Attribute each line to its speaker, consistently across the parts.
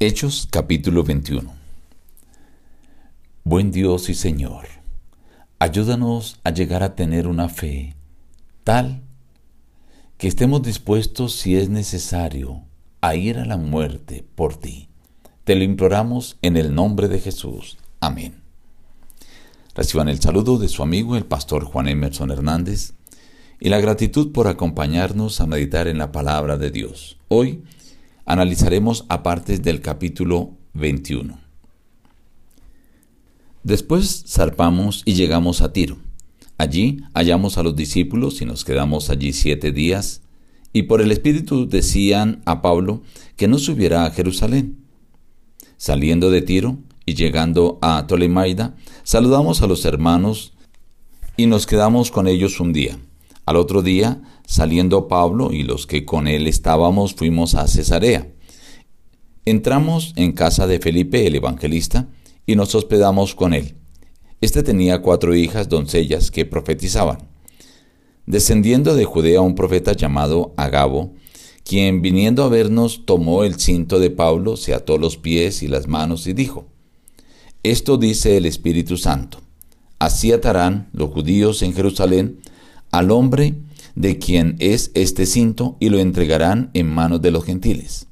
Speaker 1: Hechos capítulo 21 Buen Dios y Señor, ayúdanos a llegar a tener una fe tal que estemos dispuestos, si es necesario, a ir a la muerte por ti. Te lo imploramos en el nombre de Jesús. Amén. Reciban el saludo de su amigo el pastor Juan Emerson Hernández y la gratitud por acompañarnos a meditar en la palabra de Dios. Hoy analizaremos a partes del capítulo 21. Después zarpamos y llegamos a Tiro. Allí hallamos a los discípulos y nos quedamos allí siete días, y por el Espíritu decían a Pablo que no subiera a Jerusalén. Saliendo de Tiro y llegando a Tolemaida, saludamos a los hermanos y nos quedamos con ellos un día. Al otro día, saliendo Pablo y los que con él estábamos, fuimos a Cesarea. Entramos en casa de Felipe el evangelista y nos hospedamos con él. Este tenía cuatro hijas doncellas que profetizaban. Descendiendo de Judea un profeta llamado Agabo, quien viniendo a vernos tomó el cinto de Pablo, se ató los pies y las manos y dijo, Esto dice el Espíritu Santo, así atarán los judíos en Jerusalén al hombre de quien es este cinto y lo entregarán en manos de los gentiles.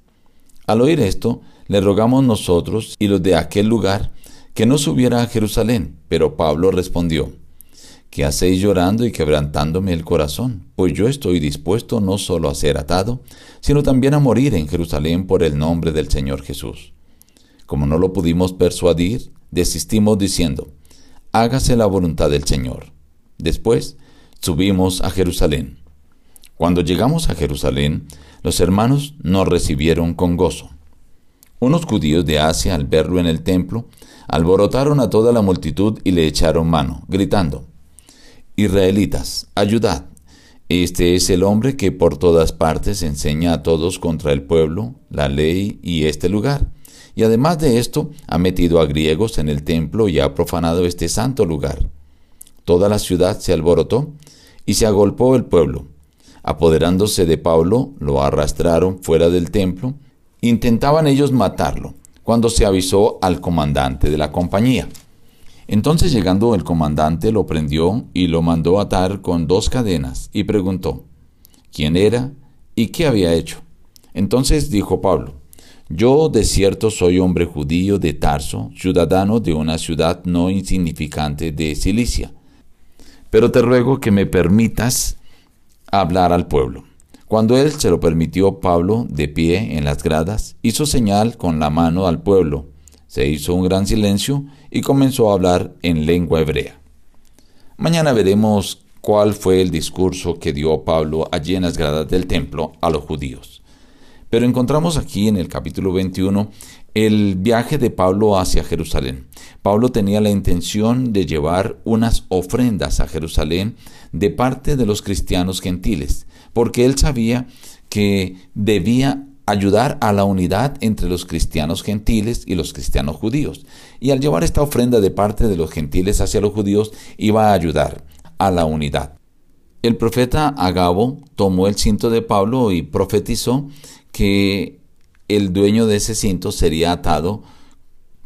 Speaker 1: Al oír esto, le rogamos nosotros y los de aquel lugar que no subiera a Jerusalén, pero Pablo respondió, ¿Qué hacéis llorando y quebrantándome el corazón? Pues yo estoy dispuesto no solo a ser atado, sino también a morir en Jerusalén por el nombre del Señor Jesús. Como no lo pudimos persuadir, desistimos diciendo, hágase la voluntad del Señor. Después, subimos a Jerusalén. Cuando llegamos a Jerusalén, los hermanos nos recibieron con gozo. Unos judíos de Asia, al verlo en el templo, alborotaron a toda la multitud y le echaron mano, gritando, Israelitas, ayudad. Este es el hombre que por todas partes enseña a todos contra el pueblo, la ley y este lugar. Y además de esto, ha metido a griegos en el templo y ha profanado este santo lugar. Toda la ciudad se alborotó y se agolpó el pueblo. Apoderándose de Pablo, lo arrastraron fuera del templo. Intentaban ellos matarlo, cuando se avisó al comandante de la compañía. Entonces llegando el comandante lo prendió y lo mandó atar con dos cadenas y preguntó, ¿quién era y qué había hecho? Entonces dijo Pablo, yo de cierto soy hombre judío de Tarso, ciudadano de una ciudad no insignificante de Cilicia pero te ruego que me permitas hablar al pueblo. Cuando él se lo permitió, Pablo, de pie en las gradas, hizo señal con la mano al pueblo. Se hizo un gran silencio y comenzó a hablar en lengua hebrea. Mañana veremos cuál fue el discurso que dio Pablo allí en las gradas del templo a los judíos. Pero encontramos aquí en el capítulo 21 el viaje de Pablo hacia Jerusalén. Pablo tenía la intención de llevar unas ofrendas a Jerusalén de parte de los cristianos gentiles, porque él sabía que debía ayudar a la unidad entre los cristianos gentiles y los cristianos judíos. Y al llevar esta ofrenda de parte de los gentiles hacia los judíos, iba a ayudar a la unidad. El profeta Agabo tomó el cinto de Pablo y profetizó que el dueño de ese cinto sería atado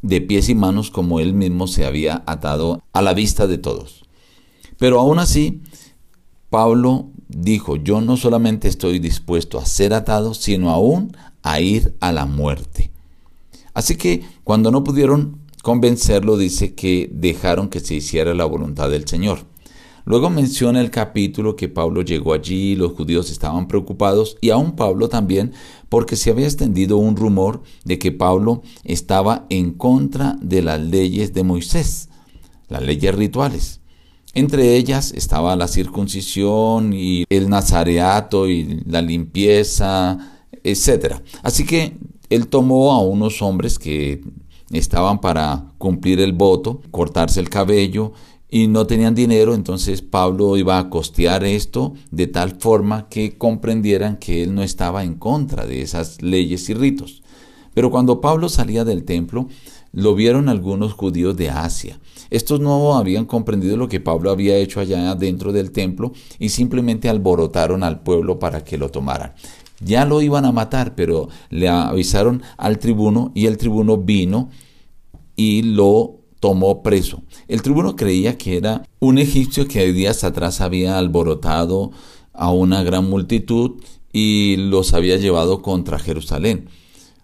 Speaker 1: de pies y manos como él mismo se había atado a la vista de todos. Pero aún así, Pablo dijo, yo no solamente estoy dispuesto a ser atado, sino aún a ir a la muerte. Así que cuando no pudieron convencerlo, dice que dejaron que se hiciera la voluntad del Señor. Luego menciona el capítulo que Pablo llegó allí, los judíos estaban preocupados y aún Pablo también, porque se había extendido un rumor de que Pablo estaba en contra de las leyes de Moisés, las leyes rituales. Entre ellas estaba la circuncisión y el nazareato y la limpieza, etc. Así que él tomó a unos hombres que estaban para cumplir el voto, cortarse el cabello y no tenían dinero, entonces Pablo iba a costear esto de tal forma que comprendieran que él no estaba en contra de esas leyes y ritos. Pero cuando Pablo salía del templo, lo vieron algunos judíos de Asia. Estos no habían comprendido lo que Pablo había hecho allá dentro del templo y simplemente alborotaron al pueblo para que lo tomaran. Ya lo iban a matar, pero le avisaron al tribuno y el tribuno vino y lo tomó preso. El tribuno creía que era un egipcio que días atrás había alborotado a una gran multitud y los había llevado contra Jerusalén.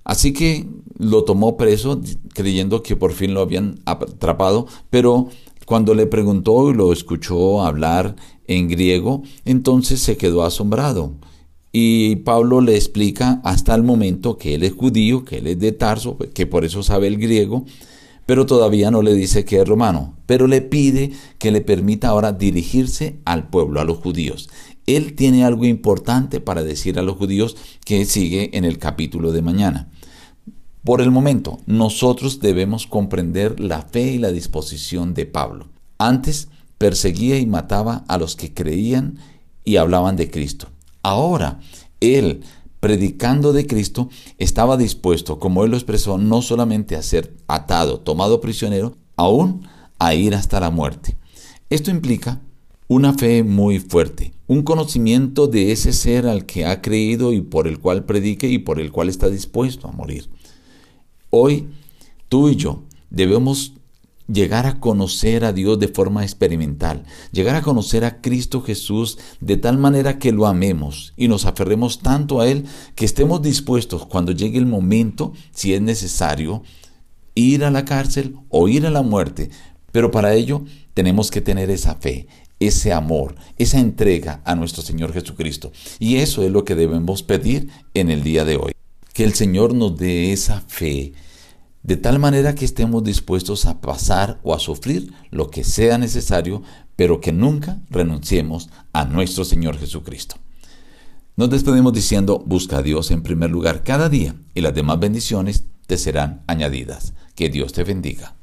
Speaker 1: Así que lo tomó preso creyendo que por fin lo habían atrapado, pero cuando le preguntó y lo escuchó hablar en griego, entonces se quedó asombrado. Y Pablo le explica hasta el momento que él es judío, que él es de Tarso, que por eso sabe el griego, pero todavía no le dice que es romano, pero le pide que le permita ahora dirigirse al pueblo, a los judíos. Él tiene algo importante para decir a los judíos que sigue en el capítulo de mañana. Por el momento, nosotros debemos comprender la fe y la disposición de Pablo. Antes perseguía y mataba a los que creían y hablaban de Cristo. Ahora, él, predicando de Cristo, estaba dispuesto, como él lo expresó, no solamente a ser atado, tomado prisionero, aún a ir hasta la muerte. Esto implica una fe muy fuerte, un conocimiento de ese ser al que ha creído y por el cual predique y por el cual está dispuesto a morir. Hoy, tú y yo debemos llegar a conocer a Dios de forma experimental, llegar a conocer a Cristo Jesús de tal manera que lo amemos y nos aferremos tanto a Él que estemos dispuestos cuando llegue el momento, si es necesario, ir a la cárcel o ir a la muerte. Pero para ello tenemos que tener esa fe, ese amor, esa entrega a nuestro Señor Jesucristo. Y eso es lo que debemos pedir en el día de hoy que el Señor nos dé esa fe, de tal manera que estemos dispuestos a pasar o a sufrir lo que sea necesario, pero que nunca renunciemos a nuestro Señor Jesucristo. Nos despedimos diciendo, busca a Dios en primer lugar cada día y las demás bendiciones te serán añadidas. Que Dios te bendiga.